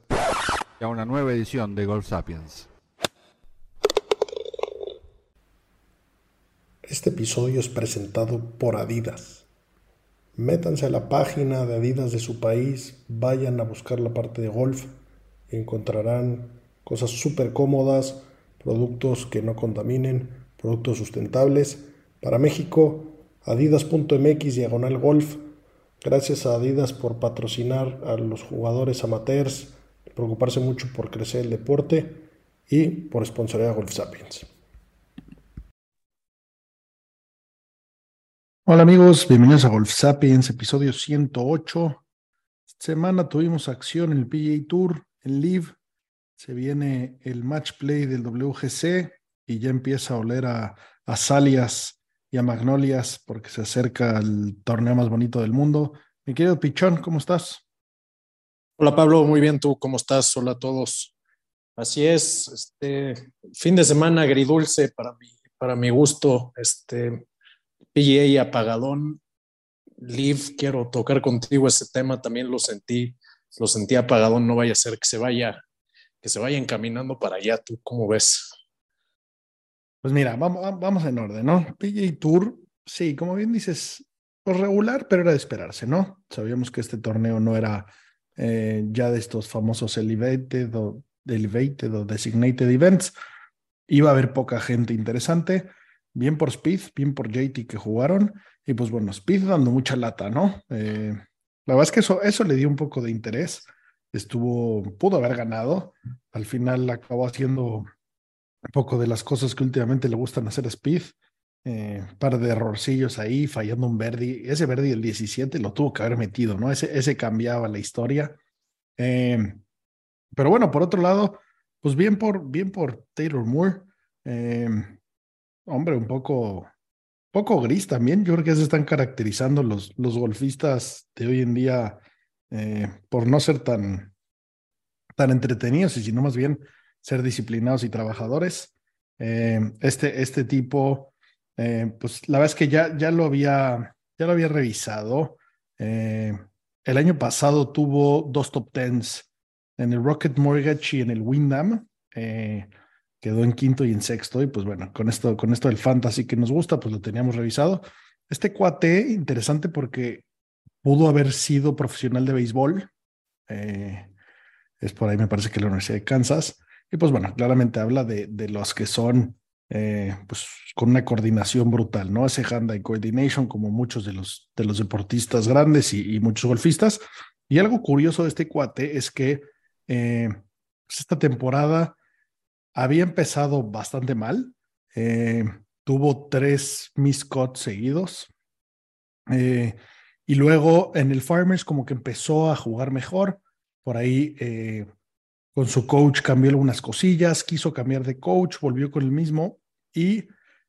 y a una nueva edición de Golf Sapiens. Este episodio es presentado por Adidas. Métanse a la página de Adidas de su país, vayan a buscar la parte de golf y encontrarán cosas súper cómodas, productos que no contaminen, productos sustentables. Para México, adidas.mx diagonal golf Gracias a Adidas por patrocinar a los jugadores amateurs, preocuparse mucho por crecer el deporte y por sponsorear a Golf Sapiens. Hola amigos, bienvenidos a Golf Sapiens, episodio 108. Esta semana tuvimos acción en el PGA Tour, en Live. Se viene el match play del WGC y ya empieza a oler a, a Salias y a Magnolias porque se acerca el torneo más bonito del mundo. Mi querido Pichón, ¿cómo estás? Hola Pablo, muy bien, ¿tú cómo estás? Hola a todos. Así es, este fin de semana agridulce para mi, para mi gusto, este PGA apagadón. Live, quiero tocar contigo ese tema, también lo sentí, lo sentí apagadón, no vaya a ser que se vaya, que se vaya encaminando para allá, ¿tú cómo ves? Pues mira, vamos, vamos en orden, ¿no? PGA Tour, sí, como bien dices, pues regular, pero era de esperarse, ¿no? Sabíamos que este torneo no era eh, ya de estos famosos elevated o, elevated o designated events. Iba a haber poca gente interesante, bien por Speed, bien por JT que jugaron, y pues bueno, Speed dando mucha lata, ¿no? Eh, la verdad es que eso, eso le dio un poco de interés. Estuvo, pudo haber ganado. Al final acabó haciendo un poco de las cosas que últimamente le gustan hacer a Speed. Eh, par de errorcillos ahí, fallando un Verdi. Ese Verdi del 17 lo tuvo que haber metido, ¿no? Ese, ese cambiaba la historia. Eh, pero bueno, por otro lado, pues bien por, bien por Taylor Moore. Eh, hombre, un poco, poco gris también. Yo creo que se están caracterizando los, los golfistas de hoy en día por no ser tan, tan entretenidos y sino más bien ser disciplinados y trabajadores. Este, este tipo, eh, pues la verdad es que ya, ya, lo, había, ya lo había revisado. Eh, el año pasado tuvo dos top tens en el Rocket Mortgage y en el Windham. quedó en quinto y en sexto. Y pues bueno, con esto, con esto del fantasy que nos gusta, pues lo teníamos revisado. Este cuate, interesante porque pudo haber sido profesional de béisbol. es por ahí, me parece que la Universidad de Kansas. Y pues bueno, claramente habla de, de los que son eh, pues con una coordinación brutal, ¿no? Ese hand-eye coordination como muchos de los, de los deportistas grandes y, muchos golfistas. Y algo curioso de este cuate es que eh, pues esta temporada había empezado bastante mal. Eh, tuvo tres miscuts seguidos. Y luego en el Farmers como que empezó a jugar mejor. Por ahí con su coach cambió algunas cosillas, quiso cambiar de coach, volvió con el mismo y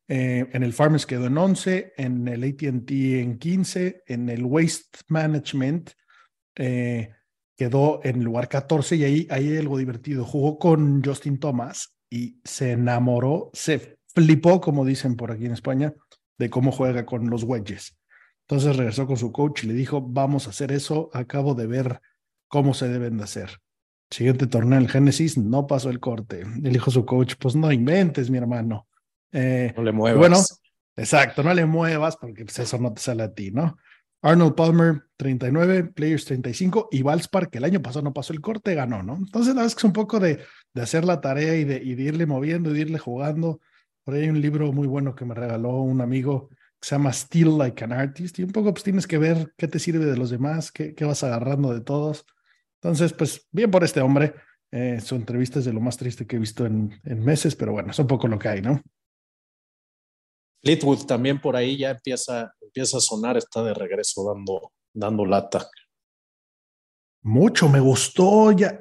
eh, en el Farmers quedó en 11, en el ATT en 15, en el Waste Management eh, quedó en lugar 14 y ahí, ahí hay algo divertido. Jugó con Justin Thomas y se enamoró, se flipó, como dicen por aquí en España, de cómo juega con los wedges. Entonces regresó con su coach y le dijo, vamos a hacer eso, acabo de ver cómo se deben de hacer. Siguiente torneo el Génesis, no pasó el corte. Le dijo su coach, pues no inventes, mi hermano. Eh, no le muevas. Bueno, exacto, no le muevas porque pues, eso no te sale a ti, ¿no? Arnold Palmer, 39, Players 35 y Valspar, que el año pasado no pasó el corte, ganó, ¿no? Entonces, la verdad es que es un poco de, de hacer la tarea y de, y de, irle moviendo y de irle jugando. Por ahí hay un libro muy bueno que me regaló un amigo que se llama Still Like an Artist y un poco pues tienes que ver qué te sirve de los demás, qué, qué vas agarrando de todos. Entonces, pues bien por este hombre. Eh, su entrevista es de lo más triste que he visto en, en, meses, pero bueno, es un poco lo que hay, ¿no? Fleetwood también por ahí ya empieza, empieza a sonar, está de regreso dando, dando lata. Mucho, me gustó. Ya,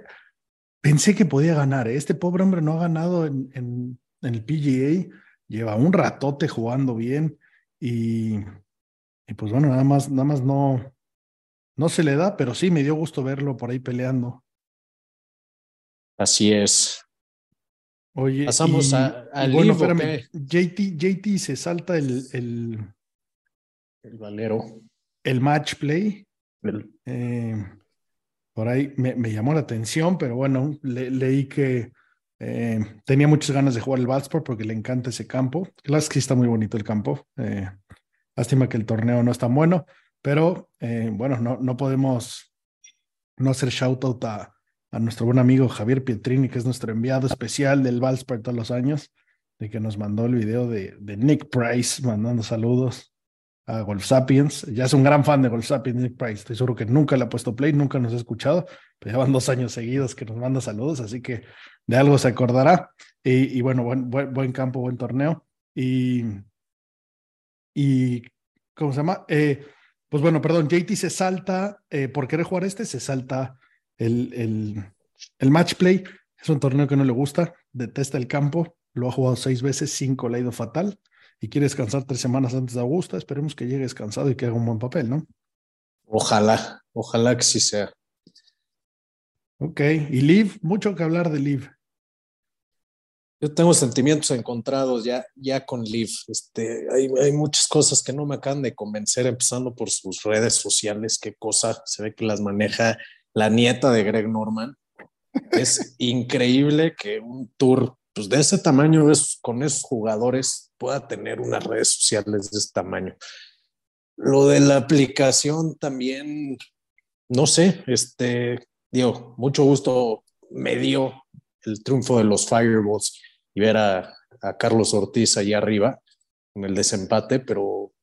pensé que podía ganar. ¿eh? Este pobre hombre no ha ganado en, en, en el PGA, lleva un ratote jugando bien y, y, pues bueno, nada más, nada más no, no se le da, pero sí me dio gusto verlo por ahí peleando. Así es. Oye, pasamos y, a, al bueno, libro espérame, JT, JT se salta el, el, el valero. el match play. El, Eh, por ahí me, me, llamó la atención, pero bueno, le, leí que eh, tenía muchas ganas de jugar el Valsport porque le encanta ese campo. Claro que está muy bonito el campo. Eh, lástima que el torneo no es tan bueno, pero bueno, no, no podemos no hacer shout out a, a, nuestro buen amigo Javier Pietrini, que es nuestro enviado especial del Valsport todos los años, de que nos mandó el video de, Nick Price mandando saludos a Golf Sapiens. Ya es un gran fan de Golf Sapiens, Nick Price. Estoy seguro que nunca le ha puesto play, nunca nos ha escuchado, pero llevan dos años seguidos que nos manda saludos, así que de algo se acordará. Y, bueno, buen, buen, buen, campo, buen torneo. Y, y ¿cómo se llama? Eh, pues bueno, perdón, JT se salta, eh, por querer jugar este, se salta el, el, el match play. Es un torneo que no le gusta, detesta el campo, lo ha jugado seis veces, cinco le ha ido fatal y quiere descansar tres semanas antes de Augusta. Esperemos que llegue descansado y que haga un buen papel, ¿no? Ojalá, ojalá que sí sea. Ok, y Liv, mucho que hablar de Liv. Yo tengo sentimientos encontrados ya, ya con Liv. Este, hay, hay, muchas cosas que no me acaban de convencer, empezando por sus redes sociales. Qué cosa, se ve que las maneja la nieta de Greg Norman. Es increíble que un tour pues, de ese tamaño, con esos jugadores, pueda tener unas redes sociales de ese tamaño. Lo de la aplicación también, no sé, este, digo, mucho gusto me dio el triunfo de los Fireballs y ver a, a Carlos Ortiz allá arriba con el desempate, pero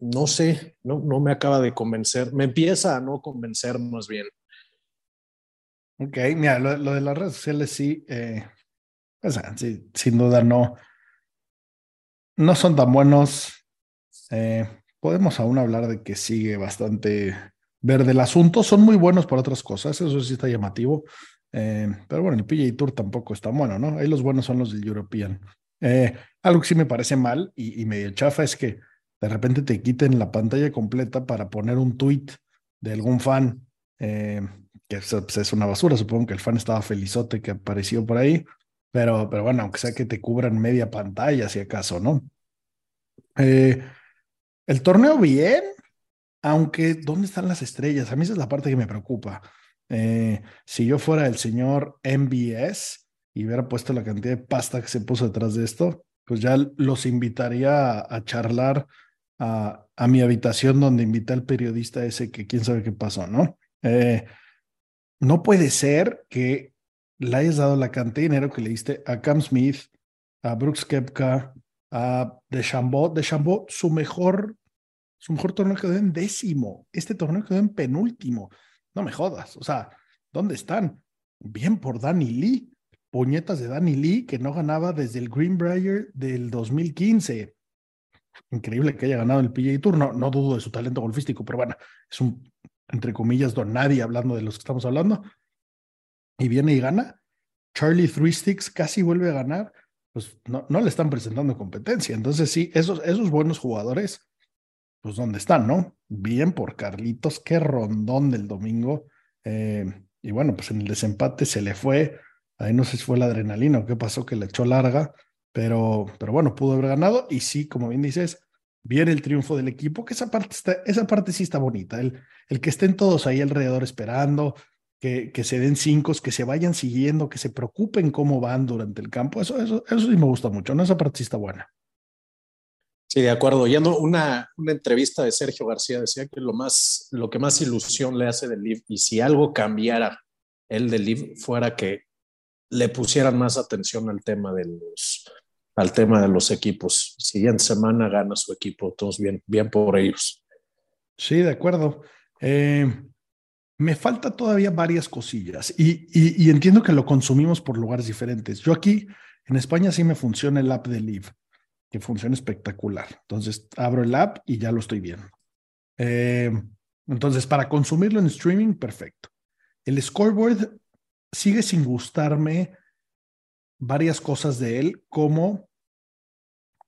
no sé, no, no me acaba de convencer, me empieza a no convencer más bien. Ok, mira, lo, de las redes sociales sí, eh, o sea, sí, sin duda no, no son tan buenos. Eh, podemos aún hablar de que sigue bastante verde el asunto. Son muy buenos para otras cosas, eso sí está llamativo. Eh, pero bueno, el PGA Tour tampoco está bueno, ¿no? Ahí los buenos son los del European. Eh, algo que sí me parece mal y, medio chafa es que de repente te quiten la pantalla completa para poner un tweet de algún fan, que es, pues, es, una basura. Supongo que el fan estaba felizote que apareció por ahí, pero, pero bueno, aunque sea que te cubran media pantalla, si acaso, ¿no? Eh, el torneo bien, aunque ¿dónde están las estrellas? A mí esa es la parte que me preocupa. Eh, si yo fuera el señor MBS y hubiera puesto la cantidad de pasta que se puso detrás de esto, pues ya los invitaría a, charlar a, a, mi habitación donde invité al periodista ese que quién sabe qué pasó, ¿no? Eh, no puede ser que le hayas dado la cantidad de dinero que le diste a Cam Smith, a Brooks Kepka, a DeChambeau. DeChambeau, su mejor, su mejor torneo quedó en décimo. Este torneo quedó en penúltimo. No me jodas. O sea, ¿dónde están? Bien por Danny Lee. Puñetas de Danny Lee que no ganaba desde el Greenbrier del 2015. Increíble que haya ganado el PGA Tour. No, no dudo de su talento golfístico, pero bueno, es un, entre comillas, don nadie hablando de los que estamos hablando. Y viene y gana. Charlie Three Sticks casi vuelve a ganar. Pues no, no le están presentando competencia. Entonces, sí, esos, esos buenos jugadores, pues ¿dónde están, no? Bien por Carlitos, qué rondón del domingo. Eh, y bueno, pues en el desempate se le fue. Ahí no sé si fue la adrenalina o qué pasó, que le echó larga, pero, pero bueno, pudo haber ganado. Y sí, como bien dices, viene el triunfo del equipo, que esa parte, está, esa parte sí está bonita. El, el que estén todos ahí alrededor esperando, que, que, se den cinco, que se vayan siguiendo, que se preocupen cómo van durante el campo. Eso, eso, eso sí me gusta mucho, ¿no? Esa parte sí está buena. Sí, de acuerdo. Ya no, una, una entrevista de Sergio García decía que lo, más, lo que más ilusión le hace del Live, y si algo cambiara el del Live, fuera que le pusieran más atención al tema de los, al tema de los equipos. Siguiente semana gana su equipo, todos bien, bien por ellos. Sí, de acuerdo. Eh, me falta todavía varias cosillas y, y, entiendo que lo consumimos por lugares diferentes. Yo aquí en España sí me funciona el app de Live, que funciona espectacular. Entonces abro el app y ya lo estoy viendo. Eh, entonces, para consumirlo en streaming, perfecto. El scoreboard sigue sin gustarme varias cosas de él, como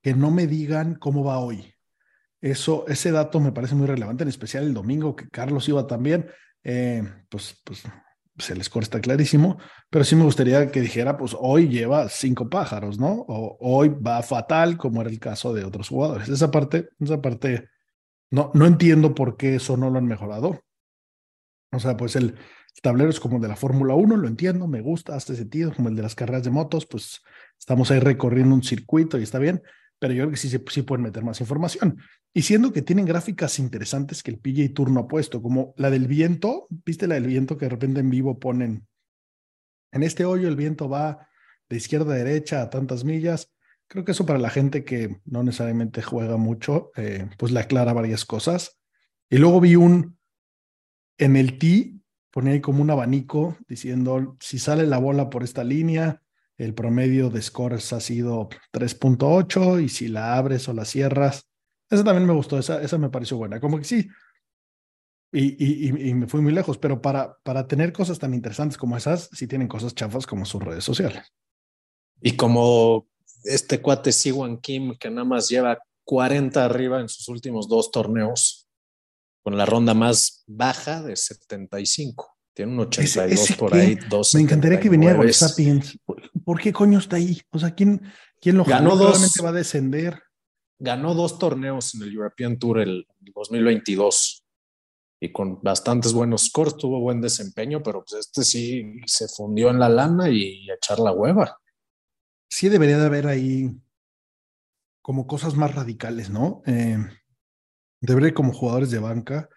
que no me digan cómo va hoy. Eso, ese dato me parece muy relevante, en especial el domingo que Carlos iba también. Eh, pues, pues el score está clarísimo, pero sí me gustaría que dijera, pues hoy lleva cinco pájaros, ¿no? O hoy va fatal, como era el caso de otros jugadores. Esa parte, esa parte, no, no entiendo por qué eso no lo han mejorado. O sea, pues el, tablero es como de la Fórmula 1, lo entiendo, me gusta, hace sentido, como el de las carreras de motos, pues estamos ahí recorriendo un circuito y está bien, pero yo creo que sí, sí pueden meter más información. Y siendo que tienen gráficas interesantes que el PJ Tour no ha puesto, como la del viento, ¿viste la del viento que de repente en vivo ponen? En este hoyo el viento va de izquierda a derecha a tantas millas. Creo que eso para la gente que no necesariamente juega mucho, eh, pues le aclara varias cosas. Y luego vi un, en el T, ponía ahí como un abanico diciendo, si sale la bola por esta línea, el promedio de scores ha sido 3.8 y si la abres o la cierras, esa también me gustó, esa, me pareció buena, como que sí. Y, me fui muy lejos, pero para, para tener cosas tan interesantes como esas, sí tienen cosas chafas como sus redes sociales. Y como este cuate Siwan Kim, que nada más lleva 40 arriba en sus últimos dos torneos, con la ronda más baja de 75. Tiene un 82 por ahí. Dos me encantaría que viniera Golf Sapiens. ¿Por qué coño está ahí? O sea, ¿quién, quién lo ganó? Dos, va a descender. Ganó dos torneos en el European Tour el 2022 y con bastantes buenos scores, tuvo buen desempeño, pero pues este sí se fundió en la lana y echar la hueva. Sí debería de haber ahí como cosas más radicales, ¿no? Eh, debería como jugadores de banca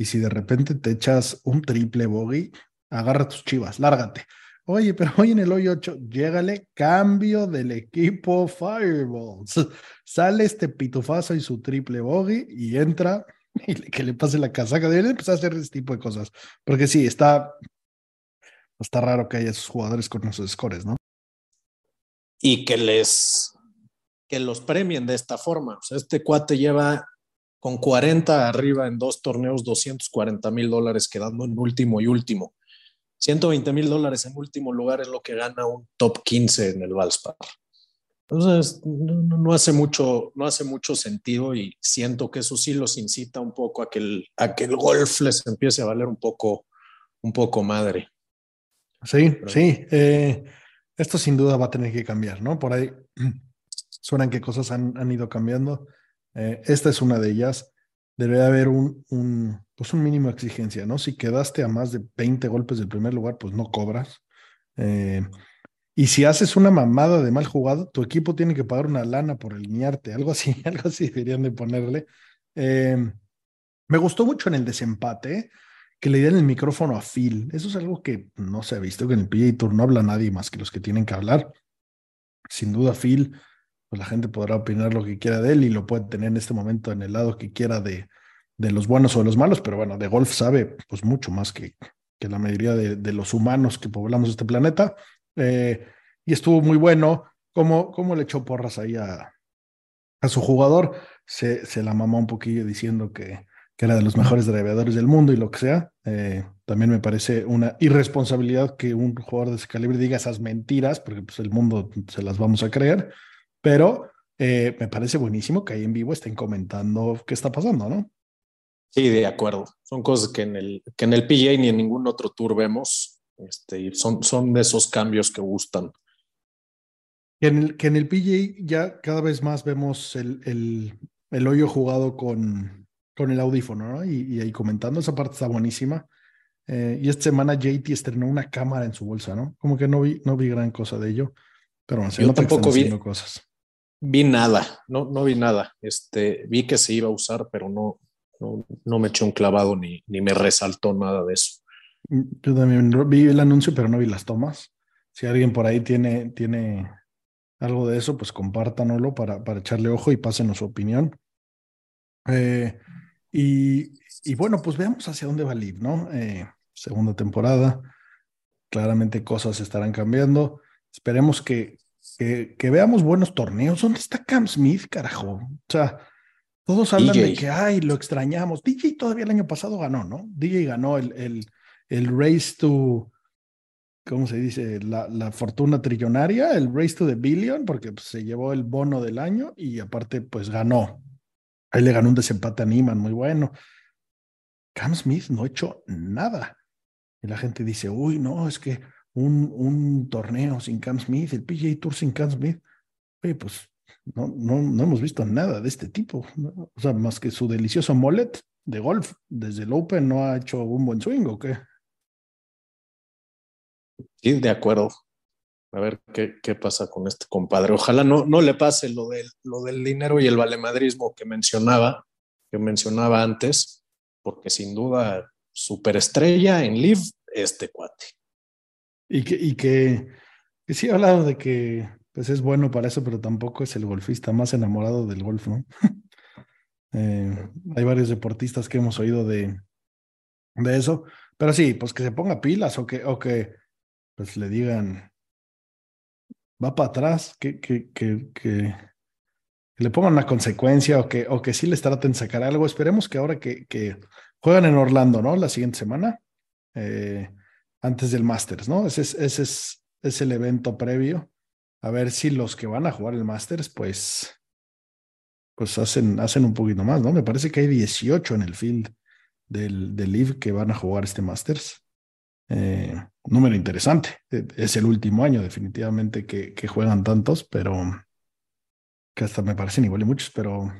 y si de repente te echas un triple bogey, agarra tus chivas, lárgate. Oye, pero hoy en el hoy 8, llégale cambio del equipo Fireballs. Sale este pitufazo y su triple bogey y entra y que le pase la casaca. Deberían empezar a hacer ese tipo de cosas. Porque sí, está, está raro que haya esos jugadores con esos scores, ¿no? Y que les que los premien de esta forma. O sea, este cuate lleva con 40 arriba en dos torneos, 240 mil dólares quedando en último y último. 120 mil dólares en último lugar es lo que gana un top 15 en el Valspar. Entonces, no, hace mucho, no hace mucho sentido y siento que eso sí los incita un poco a que el, a que el golf les empiece a valer un poco, un poco madre. Sí, sí. Eh, esto sin duda va a tener que cambiar, ¿no? Por ahí suenan que cosas han, han ido cambiando. Eh, esta es una de ellas. Debe haber un, un, pues un mínimo de exigencia, ¿no? Si quedaste a más de 20 golpes del primer lugar, pues no cobras. Eh, y si haces una mamada de mal jugado, tu equipo tiene que pagar una lana por alinearte, algo así, algo así deberían de ponerle. Eh, me gustó mucho en el desempate que le dieran el micrófono a Phil. Eso es algo que no se ha visto, que en el PGA Tour no habla nadie más que los que tienen que hablar. Sin duda, Phil pues la gente podrá opinar lo que quiera de él y lo puede tener en este momento en el lado que quiera de, de los buenos o de los malos, pero bueno, de golf sabe pues mucho más que, que la mayoría de, de los humanos que poblamos este planeta. Eh, y estuvo muy bueno. ¿Cómo, cómo le echó porras ahí a, a su jugador? Se, se, la mamó un poquillo diciendo que, que era de los mejores driveadores del mundo y lo que sea. Eh, también me parece una irresponsabilidad que un jugador de ese calibre diga esas mentiras, porque pues el mundo se las vamos a creer pero eh, me parece buenísimo que ahí en vivo estén comentando qué está pasando, ¿no? Sí, de acuerdo. Son cosas que en el, que en el PGA ni en ningún otro tour vemos. Este, son, son de esos cambios que gustan. Que en el, que en el PGA ya cada vez más vemos el, el, el hoyo jugado con, con el audífono, ¿no? Y, y, ahí comentando, esa parte está buenísima. Eh, y esta semana JT estrenó una cámara en su bolsa, ¿no? Como que no vi, no vi gran cosa de ello. Pero bueno, Yo tampoco vi cosas. Vi nada, no, no vi nada. Este, vi que se iba a usar, pero no, no, no me eché un clavado ni, ni me resaltó nada de eso. Yo también vi el anuncio, pero no vi las tomas. Si alguien por ahí tiene, tiene algo de eso, pues compártanoslo para, para echarle ojo y pásenos su opinión. Eh, y, y, bueno, pues veamos hacia dónde va ir, ¿no? Eh, segunda temporada, claramente cosas estarán cambiando. Esperemos que, que, veamos buenos torneos. ¿Dónde está Cam Smith, carajo? O sea, todos hablan de que, ay, lo extrañamos. DJ todavía el año pasado ganó, ¿no? DJ ganó el, el, el Race to, ¿cómo se dice? La, la fortuna trillonaria, el race to the billion, porque pues, se llevó el bono del año y aparte pues ganó. Ahí le ganó un desempate a Neiman, muy bueno. Cam Smith no ha hecho nada. Y la gente dice, uy, no, es que un, torneo sin Cam Smith, el PGA Tour sin Cam Smith. Oye, pues no, no, no hemos visto nada de este tipo. O sea, más que su delicioso mullet de golf. Desde el Open no ha hecho un buen swing o qué. Sí, de acuerdo. A ver qué, qué pasa con este compadre. Ojalá no, no le pase lo del, lo del dinero y el valemadrismo que mencionaba, que mencionaba antes, porque sin duda superestrella en Live este cuate. Y que, y que, sí ha hablado de que pues es bueno para eso, pero tampoco es el golfista más enamorado del golf, ¿no? eh, hay varios deportistas que hemos oído de, de eso, pero sí, pues que se ponga pilas o que, o que pues le digan, va para atrás, que, que, que, que, le pongan una consecuencia o que, o que sí les traten de sacar algo. Esperemos que ahora que, que juegan en Orlando, ¿no? La siguiente semana, eh, antes del Masters, ¿no? Ese es, ese es, es el evento previo. A ver si los que van a jugar el Masters, pues, pues hacen, hacen un poquito más, ¿no? Me parece que hay 18 en el field del, del Live que van a jugar este Masters. Eh, número interesante. Es el último año, definitivamente, que, que, juegan tantos, pero que hasta me parecen igual y muchos, pero,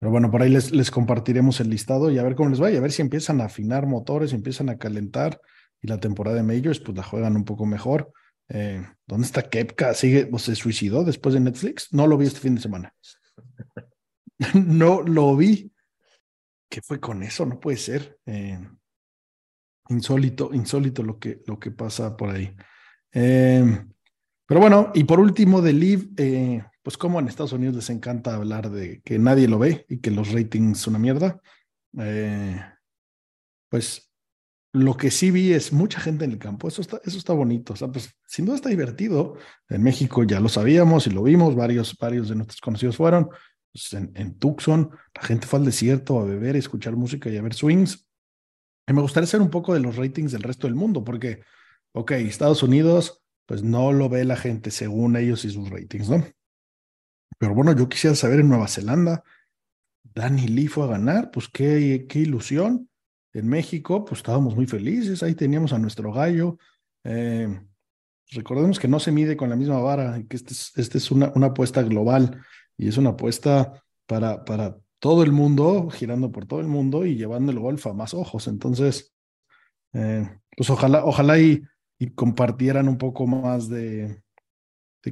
pero bueno, por ahí les, les compartiremos el listado y a ver cómo les va y a ver si empiezan a afinar motores, empiezan a calentar y la temporada de Majors, pues la juegan un poco mejor. Eh, ¿Dónde está Kepka? ¿Sigue o se suicidó después de Netflix? No lo vi este fin de semana. no lo vi. ¿Qué fue con eso? No puede ser. Eh, insólito, insólito lo que, lo que pasa por ahí. Eh, pero bueno, y por último de Live, pues como en Estados Unidos les encanta hablar de que nadie lo ve y que los ratings son una mierda. Pues lo que sí vi es mucha gente en el campo. Eso está, eso está bonito. O sea, pues sin duda está divertido. En México ya lo sabíamos y lo vimos. Varios, varios de nuestros conocidos fueron. Pues en, Tucson, la gente fue al desierto a beber, a escuchar música y a ver swings. Y me gustaría hacer un poco de los ratings del resto del mundo, porque, ok, Estados Unidos, pues no lo ve la gente según ellos y sus ratings, ¿no? Pero bueno, yo quisiera saber en Nueva Zelanda, Danny Lee fue a ganar, pues qué, qué ilusión. En México, pues estábamos muy felices, ahí teníamos a nuestro gallo. Eh, recordemos que no se mide con la misma vara, que este es, este es una, apuesta global y es una apuesta para, para todo el mundo, girando por todo el mundo y llevando el golf a más ojos. Entonces, eh, pues ojalá, ojalá y, compartieran un poco más de,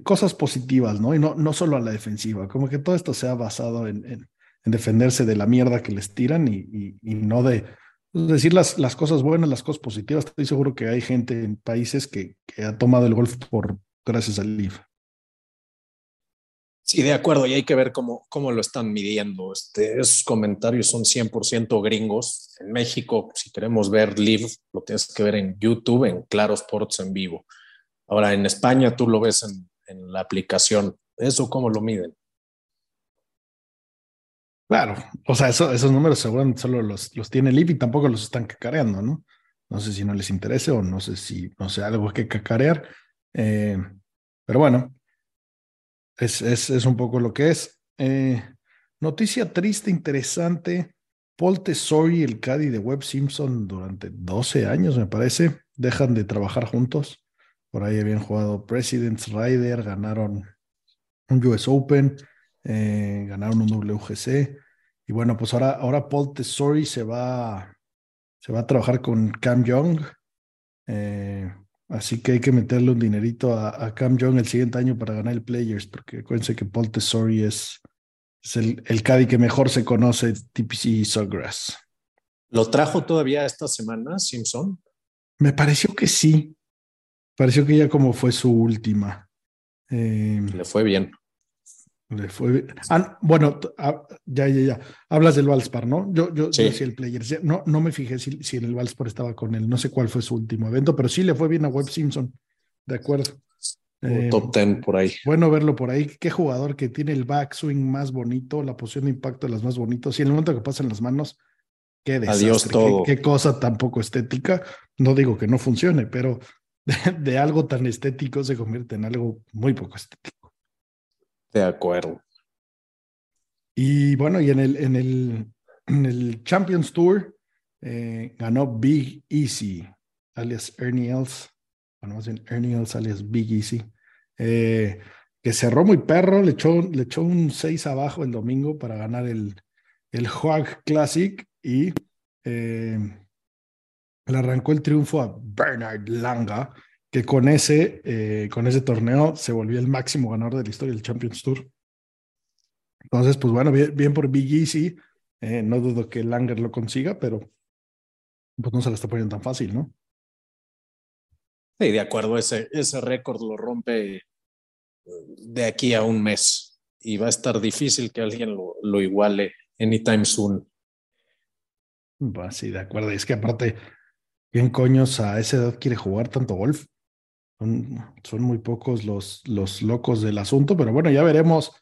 cosas positivas, ¿no? Y no, no solo a la defensiva, como que todo esto sea basado en, en, en defenderse de la mierda que les tiran y no de pues, decir las, las, cosas buenas, las cosas positivas. Estoy seguro que hay gente en países que, que ha tomado el golf por gracias al LIV. Sí, de acuerdo, y hay que ver cómo, cómo lo están midiendo. Este, esos comentarios son 100% gringos. En México, si queremos ver live, lo tienes que ver en YouTube, en Claro Sports en vivo. Ahora, en España tú lo ves en, en la aplicación. ¿Eso cómo lo miden? Claro, o sea, eso, esos números seguramente solo los, los tiene Live y tampoco los están cacareando, ¿no? No sé si no les interese o no sé si, no sé, algo que cacarear. Eh, pero bueno, es, es, es, un poco lo que es. Eh, noticia triste, interesante. Paul Tesori el Caddy de Webb Simpson durante 12 años, me parece, dejan de trabajar juntos. Por ahí habían jugado President's Rider, ganaron un US Open, eh, ganaron un WGC. Y bueno, pues ahora, ahora Paul Tesori se va, se va a trabajar con Cam Young. Eh, Así que hay que meterle un dinerito a, a, Cam Young el siguiente año para ganar el Players, porque acuérdense que Paul Tesori es, es el, el Caddy que mejor se conoce, TPC Sawgrass. ¿Lo trajo todavía esta semana, Simpson? Me pareció que sí. Pareció que ya como fue su última. Eh, Le fue bien. Le fue ah, bueno, ah, ya, ya, ya. Hablas del Valspar, ¿no? Yo, yo, sí. yo sí el Players. No, no me fijé si, si en el Valspar estaba con él. No sé cuál fue su último evento, pero sí le fue bien a Webb Simpson. De acuerdo. Eh, top 10 por ahí. Bueno verlo por ahí. Qué jugador que tiene el backswing más bonito, la posición de impacto de las más bonitos. Y en el momento que pasan las manos, qué desastre. Adiós todo. Qué, qué cosa tan poco estética. No digo que no funcione, pero de, algo tan estético se convierte en algo muy poco estético. De acuerdo. Y bueno, y en el, en el, en el Champions Tour eh, ganó Big Easy, alias Ernie Els. Bueno, más bien Ernie Els, alias Big Easy. Eh, que cerró muy perro, le echó, le echó un 6 abajo el domingo para ganar el, el Classic y eh, le arrancó el triunfo a Bernard Langa, que con ese, eh, con ese torneo se volvió el máximo ganador de la historia del Champions Tour. Entonces, pues bueno, bien, por Big Easy. Eh, no dudo que Langer lo consiga, pero pues no se la está poniendo tan fácil, ¿no? Sí, de acuerdo, ese, ese récord lo rompe de aquí a un mes y va a estar difícil que alguien lo, lo iguale anytime soon. Pues sí, de acuerdo. Y es que aparte, ¿quién coños a esa edad quiere jugar tanto golf? Son, muy pocos los, los locos del asunto, pero bueno, ya veremos.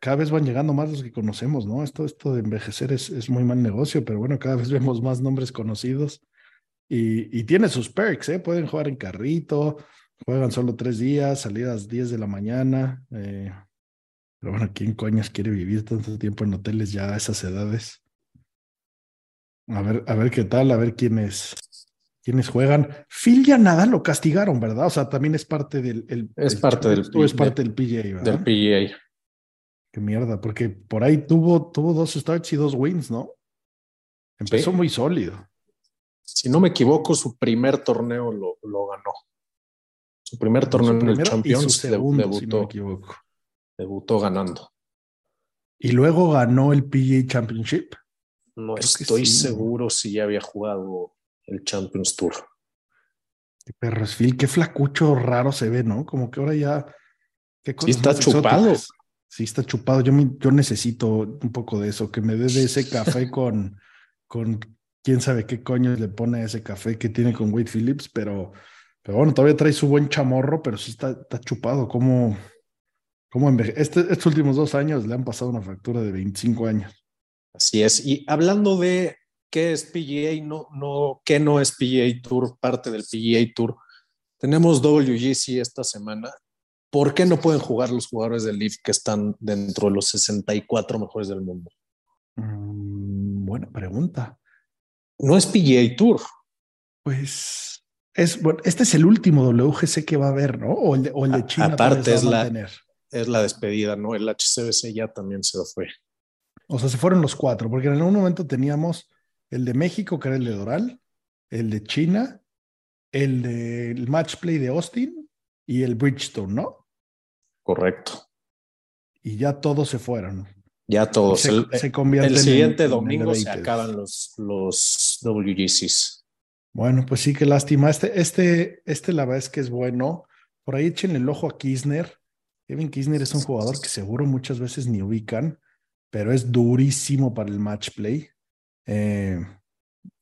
Cada vez van llegando más los que conocemos, ¿no? Esto, esto de envejecer es, es muy mal negocio, pero bueno, cada vez vemos más nombres conocidos y, y tiene sus perks, ¿eh? Pueden jugar en carrito, juegan solo tres días, salidas 10 de la mañana. Eh, pero bueno, ¿quién coñas quiere vivir tanto tiempo en hoteles ya a esas edades? A ver, a ver qué tal, a ver quiénes, quiénes juegan. Phil ya nada lo castigaron, ¿verdad? O sea, también es parte del. El, es parte del. es parte del PGA, ¿verdad? Del PGA. Qué mierda, porque por ahí tuvo, tuvo dos starts y dos wins, ¿no? Empezó muy sólido. Si no me equivoco, su primer torneo lo, lo ganó. Su primer torneo en el Champions segundo, debutó, si no me equivoco. debutó ganando. Y luego ganó el PGA Championship. No estoy seguro si ya había jugado el Champions Tour. Qué perros, Phil, qué flacucho raro se ve, ¿no? Como que ahora ya. ¿qué sí, está chupado. Sí, está chupado. Yo, yo necesito un poco de eso, que me dé de ese café con, con quién sabe qué coño le pone ese café que tiene con Wade Phillips, pero, pero bueno, todavía trae su buen chamorro, pero sí está, está chupado. ¿Cómo, cómo este, estos últimos dos años le han pasado una factura de 25 años? Así es. Y hablando de qué es PGA, no, no, qué no es PGA Tour, parte del PGA Tour, tenemos WGC esta semana. ¿Por qué no pueden jugar los jugadores del Leaf que están dentro de los 64 mejores del mundo? Mm, buena pregunta. No es PGA Tour. Pues es bueno, este es el último WGC que va a haber, ¿no? O el de, o el de China. Aparte es la, es la despedida, ¿no? El HCBC ya también se lo fue. O sea, se fueron los cuatro, porque en algún momento teníamos el de México, que era el de Doral, el de China, el del match play de Austin y el Bridgestone, ¿no? Correcto. Y ya todos se fueron. Ya todos. Se, el, se el siguiente domingo se acaban los, los WGCs. Bueno, pues sí, qué lástima. Este, este, este la verdad es que es bueno. Por ahí echen el ojo a Kisner. Kevin Kisner es un jugador que seguro muchas veces ni ubican pero es durísimo para el match play. Eh,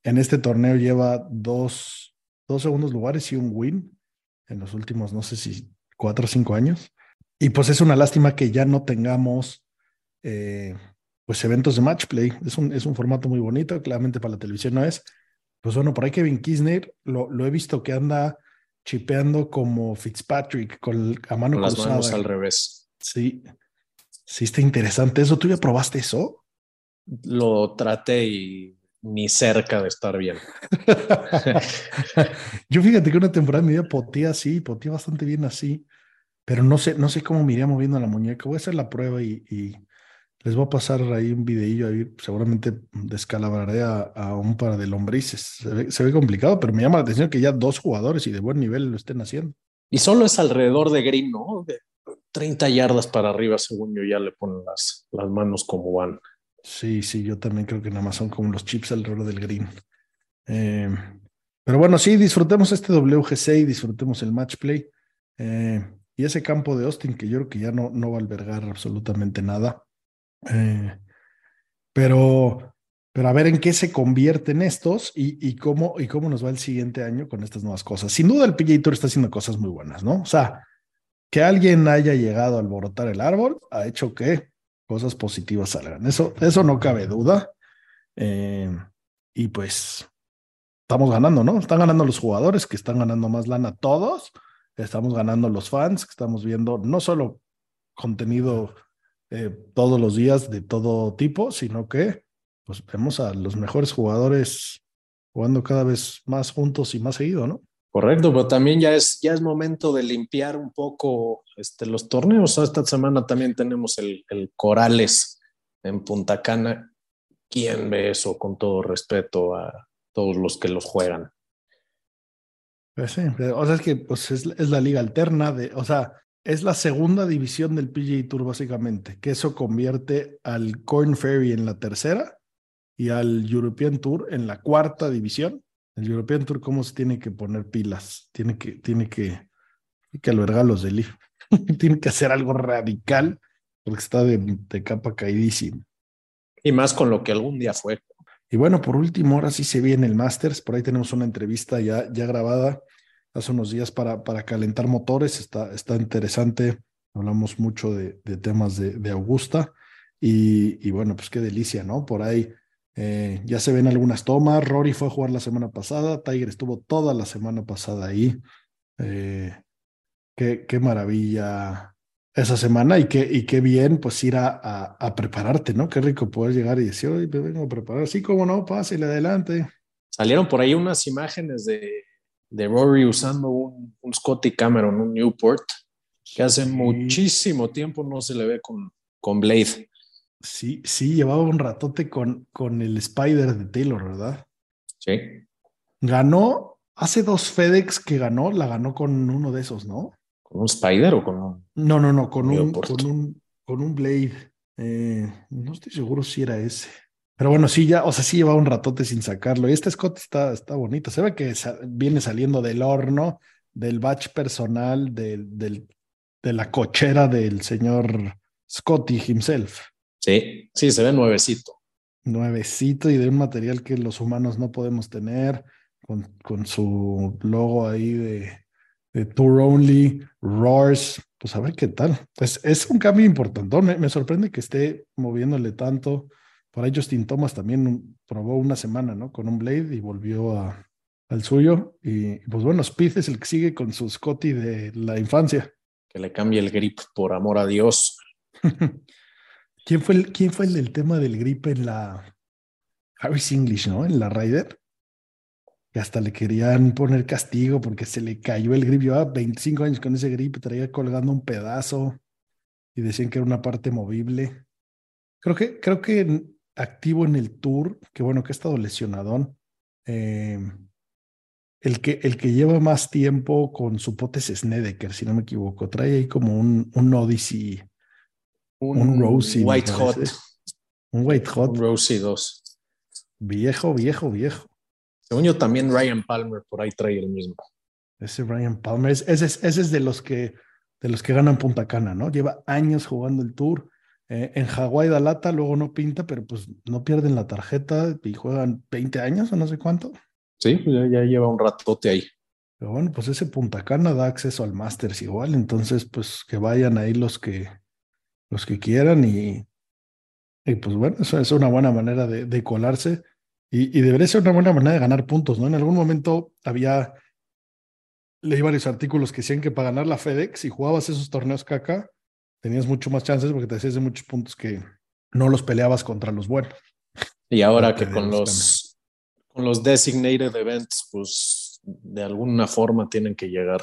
en este torneo lleva dos, dos segundos lugares y un win en los últimos, no sé si cuatro o cinco años. Y pues es una lástima que ya no tengamos eh, pues eventos de match play. Es un, es un formato muy bonito, claramente para la televisión no es. Pues bueno, por ahí Kevin Kisner lo, lo he visto que anda chipeando como Fitzpatrick con a mano con las manos al revés. Sí, Sí, está interesante eso. ¿Tú ya probaste eso? Lo traté y ni cerca de estar bien. Yo fíjate que una temporada me dio potía así, potía bastante bien así, pero no sé, no sé cómo me iría moviendo la muñeca. Voy a hacer la prueba y, les voy a pasar ahí un videillo ahí, seguramente descalabraré a, un par de lombrices. Se se ve, complicado, pero me llama la atención que ya dos jugadores y de buen nivel lo estén haciendo. Y solo es alrededor de Green, ¿no? 30 yardas para arriba, según yo, ya le ponen las, las manos como van. Sí, sí, yo también creo que nada más son como los chips alrededor del green. Eh, pero bueno, sí, disfrutemos este WGC y disfrutemos el match play. Eh, y ese campo de Austin, que yo creo que ya no, no va a albergar absolutamente nada. Eh, pero, pero a ver en qué se convierten estos y, y, cómo, y cómo nos va el siguiente año con estas nuevas cosas. Sin duda, el PGA Tour está haciendo cosas muy buenas, ¿no? O sea, que alguien haya llegado a alborotar el árbol ha hecho que cosas positivas salgan. Eso, eso no cabe duda. Eh, y pues estamos ganando, ¿no? Están ganando los jugadores, que están ganando más lana todos, estamos ganando los fans, que estamos viendo no solo contenido eh, todos los días de todo tipo, sino que pues vemos a los mejores jugadores jugando cada vez más juntos y más seguido, ¿no? Correcto, pero también ya es, ya es momento de limpiar un poco este, los torneos. Esta semana también tenemos el, el Corales en Punta Cana. ¿Quién ve eso con todo respeto a todos los que los juegan? Pues sí, o sea, es que pues, es, es, la liga alterna, de, o sea, es la segunda división del PGA Tour básicamente, que eso convierte al Corn Ferry en la tercera y al European Tour en la cuarta división el European Tour, ¿cómo se tiene que poner pilas? Tiene que, tiene que, tiene que albergar los del tiene que hacer algo radical porque está de, de, capa caidísimo. Y más con lo que algún día fue. Y bueno, por último, ahora sí se viene el Masters. Por ahí tenemos una entrevista ya, ya grabada hace unos días para, para calentar motores. Está, está interesante. Hablamos mucho de, de temas de, de Augusta. Y, y, bueno, pues qué delicia, ¿no? Por ahí eh, ya se ven algunas tomas. Rory fue a jugar la semana pasada. Tiger estuvo toda la semana pasada ahí. Eh, qué, qué, maravilla esa semana y qué, y qué bien pues ir a, a, a, prepararte, ¿no? Qué rico poder llegar y decir, hoy me vengo a preparar. Sí, como no, pásale adelante. Salieron por ahí unas imágenes de, de Rory usando un, un Scotty Cameron, un Newport, que hace sí. muchísimo tiempo no se le ve con, con Blade. Sí, sí, llevaba un ratote con, con el Spider de Taylor, ¿verdad? Sí. Ganó, hace dos FedEx que ganó, la ganó con uno de esos, ¿no? ¿Con un Spider o con un.? No, no, no, con, un, con un, con un Blade. Eh, no estoy seguro si era ese. Pero bueno, sí, ya, o sea, sí llevaba un ratote sin sacarlo. Y este Scott está, está bonito. Se ve que sa viene saliendo del horno, del batch personal, del, del, de la cochera del señor Scotty himself. Sí, sí, se ve nuevecito. Nuevecito y de un material que los humanos no podemos tener, con, con su logo ahí de, de, Tour Only, Roars, pues a ver qué tal. Es, es un cambio importante. Me, me, sorprende que esté moviéndole tanto. Por ahí Justin Thomas también probó una semana, ¿no? Con un Blade y volvió a, al suyo. Y pues bueno, Speed es el que sigue con su Scotty de la infancia. Que le cambie el grip, por amor a Dios. ¿Quién fue, el, ¿Quién fue el del tema del grip en la Harris English, ¿no? En la Ryder. Que hasta le querían poner castigo porque se le cayó el grip. Llevaba 25 años con ese grip, traía colgando un pedazo y decían que era una parte movible. Creo que, creo que activo en el tour, que bueno, que ha estado lesionadón. Eh, el, que, el que lleva más tiempo con su potes es Snedeker, si no me equivoco. Trae ahí como un, un Odyssey un, un Rosie. White Hot. Un White Hot. Un Rosie 2. Viejo, viejo, viejo. Según yo, también Ryan Palmer por ahí trae el mismo. Ese Ryan Palmer, ese, ese es de los que de los que ganan Punta Cana, ¿no? Lleva años jugando el tour. Eh, en Hawái da lata, luego no pinta, pero pues no pierden la tarjeta y juegan 20 años o no sé cuánto. Sí, pues ya, ya lleva un ratote ahí. Pero bueno, pues ese Punta Cana da acceso al Masters igual, entonces pues que vayan ahí los que los que quieran y, y pues bueno, eso es una buena manera de, de colarse y, y, debería ser una buena manera de ganar puntos, ¿no? En algún momento había, leí varios artículos que decían que para ganar la FedEx, si jugabas esos torneos caca, tenías mucho más chances porque te hacías de muchos puntos que no los peleabas contra los buenos. Y ahora que con los, con los designated events, pues de alguna forma tienen que llegar.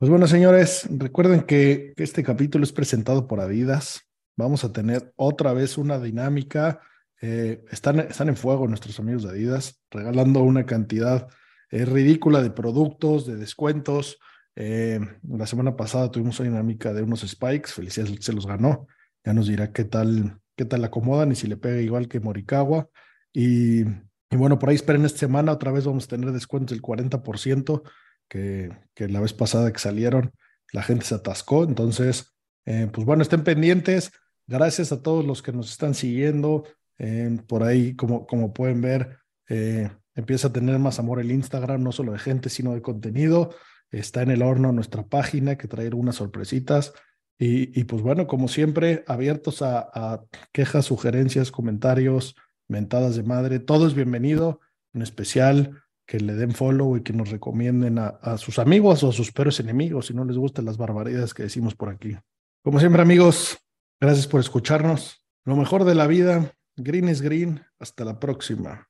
Pues bueno, señores, recuerden que este capítulo es presentado por Adidas. Vamos a tener otra vez una dinámica. Eh, están, están en fuego nuestros amigos de Adidas, regalando una cantidad eh, ridícula de productos, de descuentos. Eh, la semana pasada tuvimos una dinámica de unos spikes. Felicidades, se los ganó. Ya nos dirá qué tal, qué tal acomodan y si le pega igual que Morikawa. Y, y bueno, por ahí esperen esta semana. Otra vez vamos a tener descuentos del 40% que, la vez pasada que salieron la gente se atascó. Entonces, eh, pues bueno, estén pendientes. Gracias a todos los que nos están siguiendo. Eh, por ahí, como, como pueden ver, eh, empieza a tener más amor el Instagram, no solo de gente, sino de contenido. Está en el horno nuestra página que trae algunas sorpresitas. Y, y pues bueno, como siempre, abiertos a, a quejas, sugerencias, comentarios, mentadas de madre. Todo es bienvenido, en especial que le den follow y que nos recomienden a, a sus amigos o a sus peores enemigos si no les gustan las barbaridades que decimos por aquí. Como siempre, amigos, gracias por escucharnos. Lo mejor de la vida, green is green. Hasta la próxima.